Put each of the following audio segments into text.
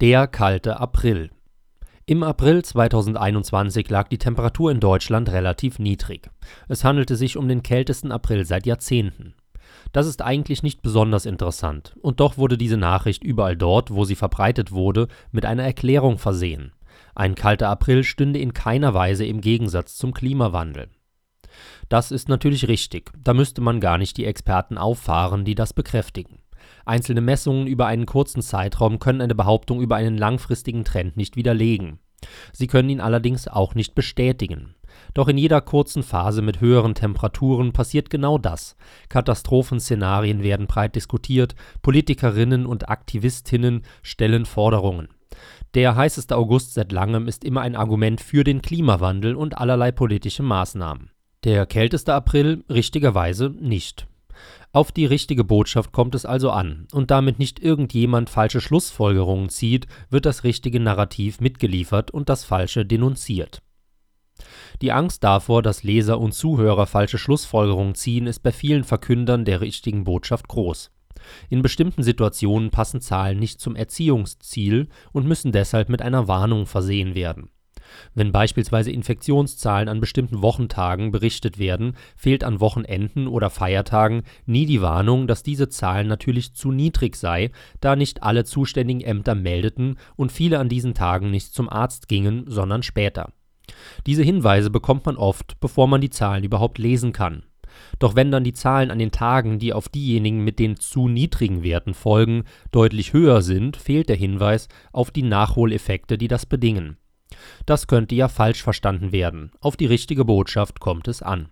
Der kalte April. Im April 2021 lag die Temperatur in Deutschland relativ niedrig. Es handelte sich um den kältesten April seit Jahrzehnten. Das ist eigentlich nicht besonders interessant, und doch wurde diese Nachricht überall dort, wo sie verbreitet wurde, mit einer Erklärung versehen. Ein kalter April stünde in keiner Weise im Gegensatz zum Klimawandel. Das ist natürlich richtig, da müsste man gar nicht die Experten auffahren, die das bekräftigen. Einzelne Messungen über einen kurzen Zeitraum können eine Behauptung über einen langfristigen Trend nicht widerlegen. Sie können ihn allerdings auch nicht bestätigen. Doch in jeder kurzen Phase mit höheren Temperaturen passiert genau das. Katastrophenszenarien werden breit diskutiert, Politikerinnen und Aktivistinnen stellen Forderungen. Der heißeste August seit langem ist immer ein Argument für den Klimawandel und allerlei politische Maßnahmen. Der kälteste April richtigerweise nicht. Auf die richtige Botschaft kommt es also an, und damit nicht irgendjemand falsche Schlussfolgerungen zieht, wird das richtige Narrativ mitgeliefert und das Falsche denunziert. Die Angst davor, dass Leser und Zuhörer falsche Schlussfolgerungen ziehen, ist bei vielen Verkündern der richtigen Botschaft groß. In bestimmten Situationen passen Zahlen nicht zum Erziehungsziel und müssen deshalb mit einer Warnung versehen werden wenn beispielsweise Infektionszahlen an bestimmten Wochentagen berichtet werden, fehlt an Wochenenden oder Feiertagen nie die Warnung, dass diese Zahl natürlich zu niedrig sei, da nicht alle zuständigen Ämter meldeten und viele an diesen Tagen nicht zum Arzt gingen, sondern später. Diese Hinweise bekommt man oft, bevor man die Zahlen überhaupt lesen kann. Doch wenn dann die Zahlen an den Tagen, die auf diejenigen mit den zu niedrigen Werten folgen, deutlich höher sind, fehlt der Hinweis auf die Nachholeffekte, die das bedingen. Das könnte ja falsch verstanden werden. Auf die richtige Botschaft kommt es an.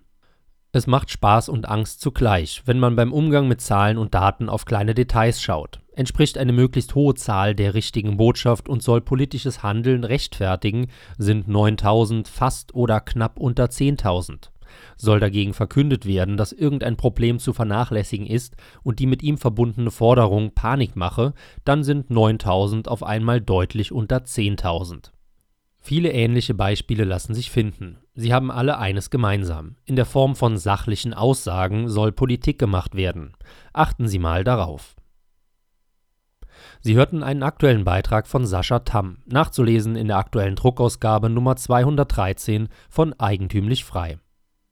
Es macht Spaß und Angst zugleich, wenn man beim Umgang mit Zahlen und Daten auf kleine Details schaut. Entspricht eine möglichst hohe Zahl der richtigen Botschaft und soll politisches Handeln rechtfertigen, sind 9000 fast oder knapp unter 10.000. Soll dagegen verkündet werden, dass irgendein Problem zu vernachlässigen ist und die mit ihm verbundene Forderung Panik mache, dann sind 9000 auf einmal deutlich unter 10.000. Viele ähnliche Beispiele lassen sich finden. Sie haben alle eines gemeinsam. In der Form von sachlichen Aussagen soll Politik gemacht werden. Achten Sie mal darauf. Sie hörten einen aktuellen Beitrag von Sascha Tamm, nachzulesen in der aktuellen Druckausgabe Nummer 213 von Eigentümlich Frei.